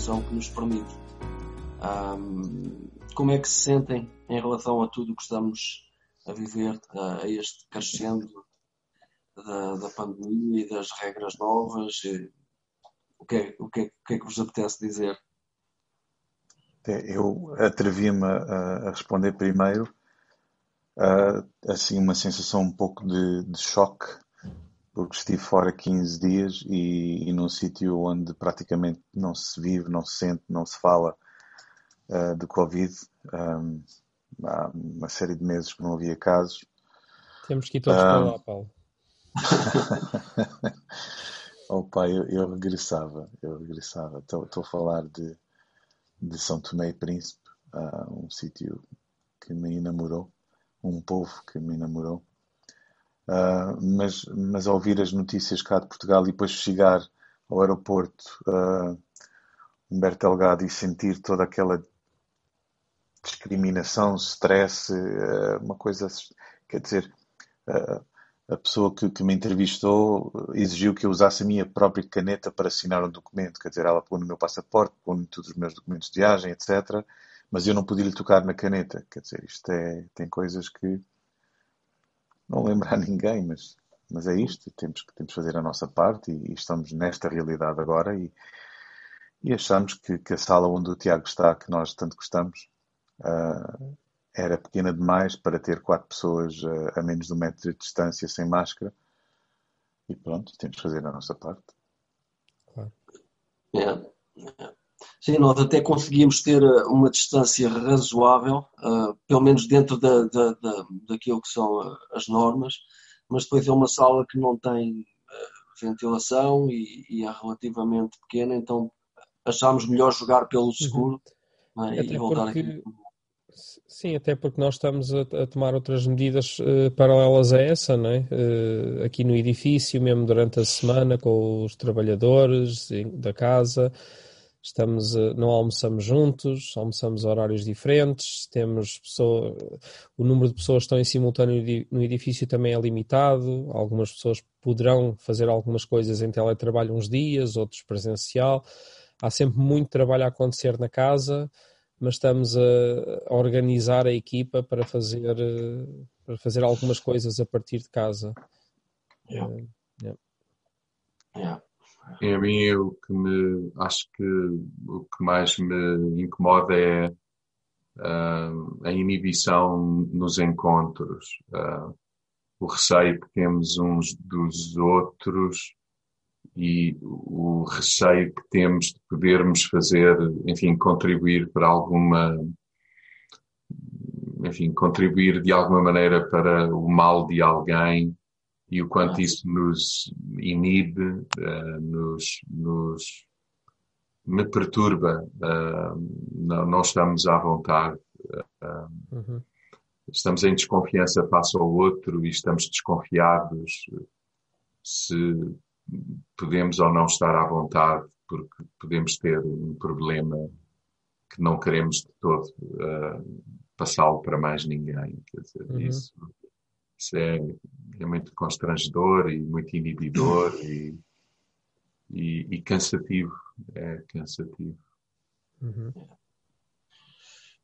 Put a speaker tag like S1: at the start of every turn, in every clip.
S1: que nos permite. Um, como é que se sentem em relação a tudo o que estamos a viver, a, a este crescendo da, da, pandemia e das regras novas? O que, é, o, que é, o que é que vos apetece dizer?
S2: Eu atrevia-me a, a, responder primeiro, assim, uma sensação um pouco de, de choque porque estive fora 15 dias e, e num sítio onde praticamente não se vive, não se sente, não se fala uh, de Covid. Um, há uma série de meses que não havia casos.
S3: Temos que ir todos um, para lá, Paulo.
S2: pai, eu, eu, regressava, eu regressava. Estou, a falar de, de São Tomé e Príncipe, uh, um sítio que me enamorou, um povo que me enamorou. Uh, mas, mas ouvir as notícias cá de Portugal e depois chegar ao aeroporto uh, Humberto Delgado e sentir toda aquela discriminação, stress, uh, uma coisa, quer dizer, a pessoa que, que, me entrevistou exigiu que eu usasse a minha própria caneta para assinar um documento, quer dizer, ela pôs no meu passaporte, pôs todos os meus documentos de viagem, etc. Mas eu não podia lhe tocar na caneta, quer dizer, isto é, tem coisas que não lembrar ninguém, mas, mas é isto, temos que temos fazer a nossa parte e, e estamos nesta realidade agora e, e achamos que, que, a sala onde o Tiago está, que nós tanto gostamos, uh, era pequena demais para ter quatro pessoas uh, a menos de um metro de distância sem máscara e pronto, temos que fazer a nossa parte.
S1: Claro. É. Sim, nós até conseguimos ter eh, uma distância razoável, uh, pelo menos dentro da, da, da, daquilo que são eh, as normas, mas depois é uma sala que não tem uh, ventilação e, e, é relativamente pequena, então achámos melhor jogar pelo uhum. seguro
S3: uhum. né, e voltar porque, aqui. Sim, até porque nós estamos a, a tomar outras medidas uh, paralelas a essa, não é? aqui no edifício, mesmo durante a semana, com os trabalhadores da casa estamos não almoçamos juntos, almoçamos a horários diferentes, temos pessoa, o número de pessoas que estão em simultâneo no edifício também é limitado, algumas pessoas poderão fazer algumas coisas em teletrabalho uns dias, outros presencial. Há sempre muito trabalho a acontecer na casa, mas estamos a, a organizar a equipa para fazer, para fazer algumas coisas a partir de casa.
S1: Yeah. Uh, yeah.
S4: Yeah. A mim, o que me, acho que o que mais me incomoda é uh, a inibição nos encontros, uh, o receio que temos uns dos outros e o receio que temos de podermos fazer, enfim, contribuir para alguma, enfim, contribuir de alguma maneira para o mal de alguém e o quanto isso nos inibe, uh, nos, nos, me perturba, uh, não, não, estamos à vontade, uh, uhum. estamos em desconfiança face ao outro e estamos desconfiados se podemos ou não estar à vontade, porque podemos ter um problema que não queremos de todo passá-lo para mais ninguém. Quer dizer, uhum. isso isso é, é muito constrangedor e muito inibidor e, e, e cansativo. É cansativo.
S1: Uhum.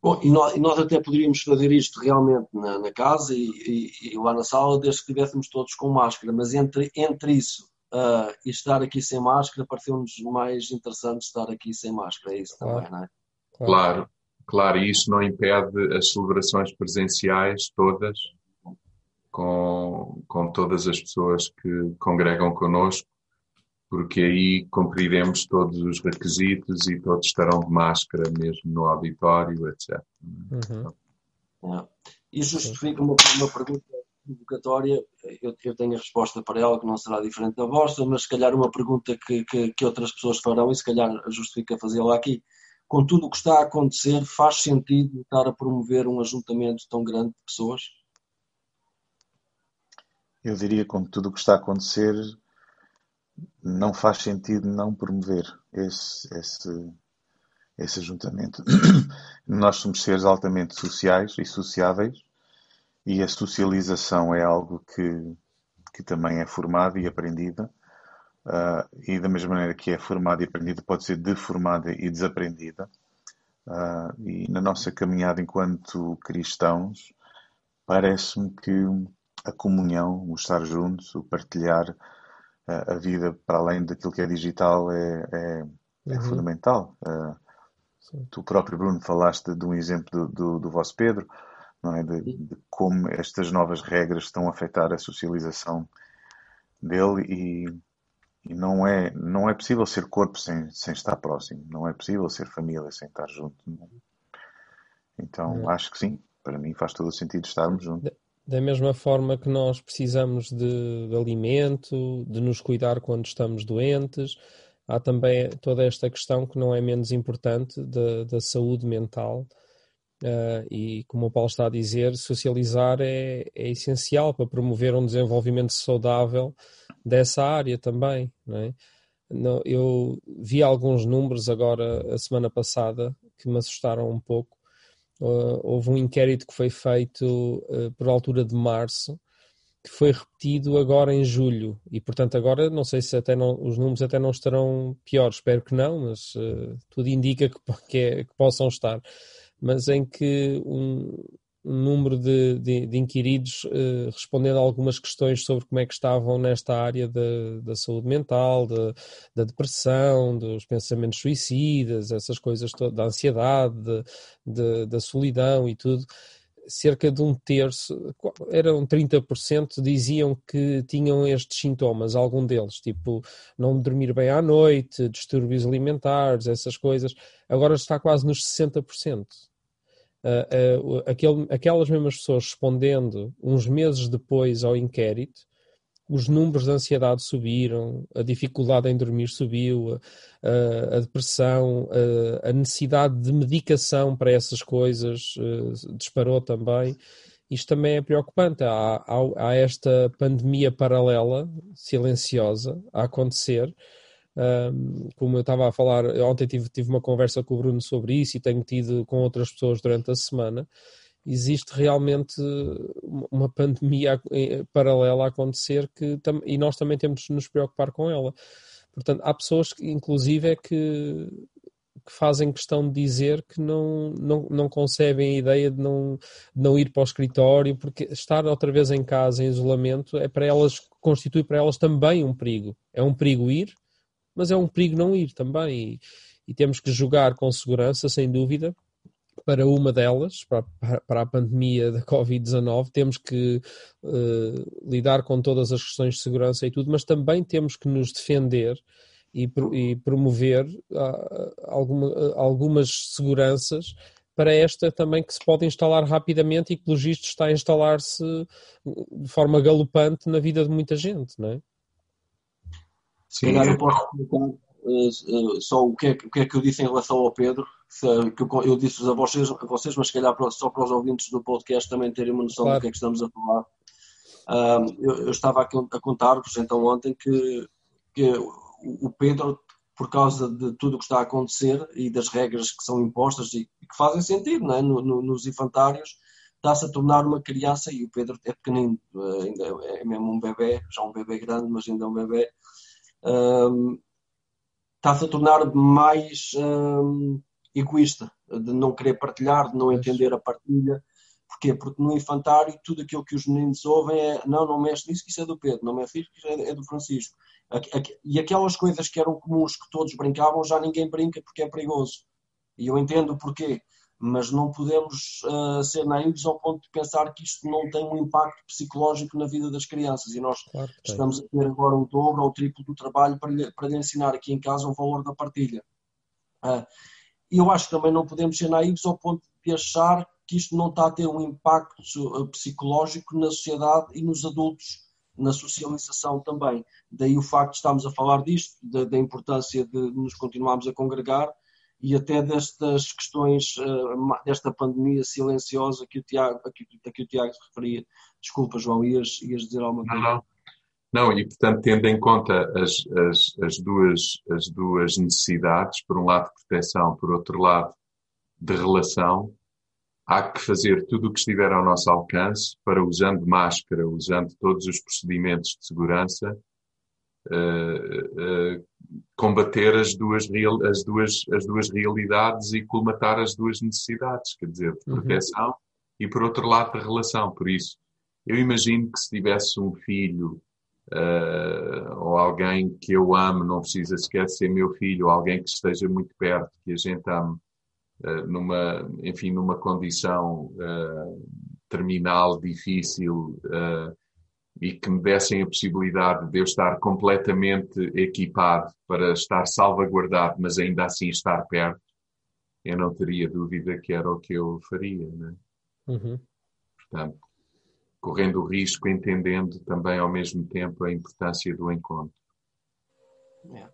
S1: Bom, e nós, e nós, até poderíamos fazer isto realmente na, na casa e, e, e, lá na sala, desde que estivéssemos todos com máscara, mas entre, entre isso uh, e estar aqui sem máscara, pareceu-nos mais interessante estar aqui sem máscara, é isso claro. também, não é?
S4: Claro, claro, e isso não impede as celebrações presenciais todas, com, com todas as pessoas que congregam connosco, porque aí cumpriremos todos os requisitos e todos estarão de máscara mesmo no auditório, etc.
S1: Uhum. E justifica uma, uma pergunta provocatória, eu, eu, tenho a resposta para ela que não será diferente da vossa, mas se calhar uma pergunta que, que, que outras pessoas farão e se calhar justifica fazê-la aqui. Com tudo o que está a acontecer, faz sentido estar a promover um ajuntamento tão grande de pessoas?
S2: Eu diria, com tudo o que está a acontecer, não faz sentido não promover esse, esse, esse ajuntamento. Nós somos seres altamente sociais e sociáveis e a socialização é algo que, que também é formada e aprendida. Uh, e da mesma maneira que é formada e aprendida, pode ser deformada e desaprendida. Uh, e na nossa caminhada enquanto cristãos, parece-me que a comunhão, o estar juntos, o partilhar uh, a vida para além daquilo que é digital é, é, é uhum. fundamental. tu próprio, Bruno, falaste de um exemplo do, do, do vosso Pedro, não é? De, de, como estas novas regras estão a afetar a socialização dele e e não é, não é possível ser corpo sem, sem estar próximo. Não é possível ser família sem estar junto. Então, é. acho que sim. Para mim faz todo o sentido estarmos juntos.
S3: Da mesma forma que nós precisamos de, de alimento, de nos cuidar quando estamos doentes, há também toda esta questão que não é menos importante da, da saúde mental. Uh, e como o Paulo está a dizer, socializar é, é essencial para promover um desenvolvimento saudável dessa área também. É? eu vi alguns números agora, a semana passada, que me assustaram um pouco. Uh, houve um inquérito que foi feito uh, por altura de março, que foi repetido agora em julho. E, portanto, agora não sei se até não, os números até não estarão piores, espero que não, mas uh, tudo indica que, que, é, que possam estar. Mas em que um, um número de, de, de inquiridos uh, respondendo a algumas questões sobre como é que estavam nesta área da, da saúde mental, de, da depressão, dos pensamentos suicidas, essas coisas, da ansiedade, de, da solidão e tudo. Cerca de um terço, eram 30%, diziam que tinham estes sintomas, algum deles, tipo não dormir bem à noite, distúrbios alimentares, essas coisas. Agora está quase nos 60% aquelas mesmas pessoas respondendo uns meses depois ao inquérito, os números de ansiedade subiram, a dificuldade em dormir subiu, a, a depressão, a, a, necessidade de medicação para essas coisas uh, disparou também. Isto também é preocupante. Há, há, há, esta pandemia paralela, silenciosa, a acontecer, um, como eu estava a falar, ontem tive, tive uma conversa com o Bruno sobre isso e tenho tido com outras pessoas durante a semana. Existe realmente uma pandemia paralela a acontecer que, e nós também temos de nos preocupar com ela. Portanto, há pessoas que, inclusive, é que, que fazem questão de dizer que não, não, não concebem a ideia de não, de não ir para o escritório, porque estar outra vez em casa, em isolamento, é para elas, constitui para elas também um perigo. É um perigo ir, mas é um perigo não ir também. E, e temos que jogar com segurança, sem dúvida, para uma delas, para, para a pandemia da Covid-19, temos que uh, lidar com todas as questões de segurança e tudo, mas também temos que nos defender e, e promover uh, alguma, uh, algumas seguranças para esta também que se pode instalar rapidamente e que, pelo está a instalar-se de forma galopante na vida de muita gente, não é?
S1: Se calhar eu posso explicar uh, uh, só o que, é, o que, é, que eu disse em relação ao Pedro, se, que eu, eu disse a vocês, a vocês, mas se calhar só para os ouvintes do podcast também terem uma noção claro. do que é que estamos a falar. Uh, eu, eu, estava aqui a contar-vos então ontem que, que o Pedro, por causa de tudo o que está a acontecer e das regras que são impostas e, e que fazem sentido não é? no, no, nos infantários, está-se a tornar uma criança e o Pedro é pequenino, eh, ainda é mesmo um bebê, já um bebê grande, mas ainda é um bebê um, está-se a tornar mais um, egoísta, de não querer partilhar, de não entender a partilha. Porquê? Porque no infantário tudo aquilo que os meninos ouvem é não, não mexe nisso, que isso é do Pedro, não mexe nisso, que isso é do Francisco. E aquelas coisas que eram comuns, que todos brincavam, já ninguém brinca porque é perigoso. E eu entendo o porquê mas não podemos uh, ser naivos ao ponto de pensar que isto não tem um impacto psicológico na vida das crianças e nós claro estamos a ter agora o dobro ou o triplo do trabalho para lhe, para lhe ensinar aqui em casa o valor da partilha. Uh, e eu acho que também não podemos ser naivos ao ponto de achar que isto não está a ter um impacto uh, psicológico na sociedade e nos adultos, na socialização também. Daí o facto de estarmos a falar disto, da, da importância de nos continuarmos a congregar e até destas questões, uh, desta pandemia silenciosa que o Tiago, a que, a que o Tiago se referia. Desculpa, João, ias, ias dizer alguma coisa?
S4: Não, não. Não, e portanto, tendo em conta as, as, as, duas, as duas necessidades, por um lado de proteção, por outro lado de relação, há que fazer tudo o que estiver ao nosso alcance para, usando máscara, usando todos os procedimentos de segurança, uh, combater as duas, real, as, duas, as duas realidades e colmatar as duas necessidades, quer dizer, de uhum. proteção uhum. e, por outro lado, de relação. Por isso, eu imagino que se tivesse um filho uh, ou alguém que eu amo, não precisa sequer ser meu filho, ou alguém que esteja muito perto, que a gente ame, uh, numa, enfim, numa condição uh, terminal, difícil, e que me dessem a possibilidade de eu estar completamente equipado para estar salvaguardado, mas ainda assim estar perto, eu não teria dúvida que era o que eu faria. Né? Uhum. Portanto, correndo o risco, entendendo também ao mesmo tempo a importância do encontro.
S1: É.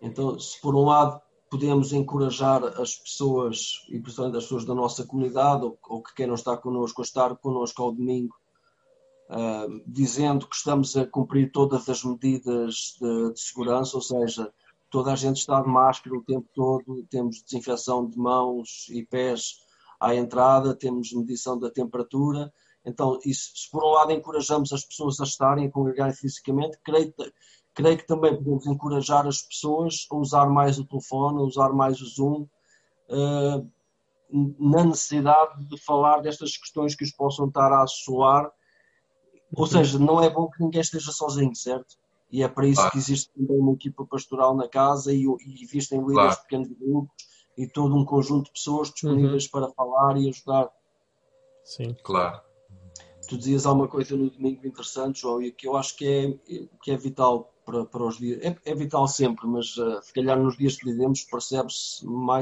S1: Então, se por um lado podemos encorajar as pessoas, e principalmente as pessoas da nossa comunidade, ou, ou que queiram estar connosco, a estar connosco ao domingo, uh, dizendo que estamos a cumprir todas as medidas de, de, segurança, ou seja, toda a gente está de máscara o tempo todo, temos desinfecção de mãos e pés à entrada, temos medição da temperatura. Então, isso, se por um lado encorajamos as pessoas a estarem, a congregarem fisicamente, creio, creio que também podemos encorajar as pessoas a usar mais o telefone, a usar mais o Zoom, uh, na necessidade de falar destas questões que os possam estar a assoar ou seja, não é bom que ninguém esteja sozinho, certo? E é para isso claro. que existe também uma equipa pastoral na casa e, e existem líderes claro. pequenos grupos e todo um conjunto de pessoas disponíveis uhum. para falar e ajudar.
S3: Sim.
S4: Claro.
S1: Tu dizias alguma coisa no domingo interessante, João, e que eu acho que é, que é vital para, para os dias. É, é vital sempre, mas uh, se calhar nos dias que vivemos percebe-se mais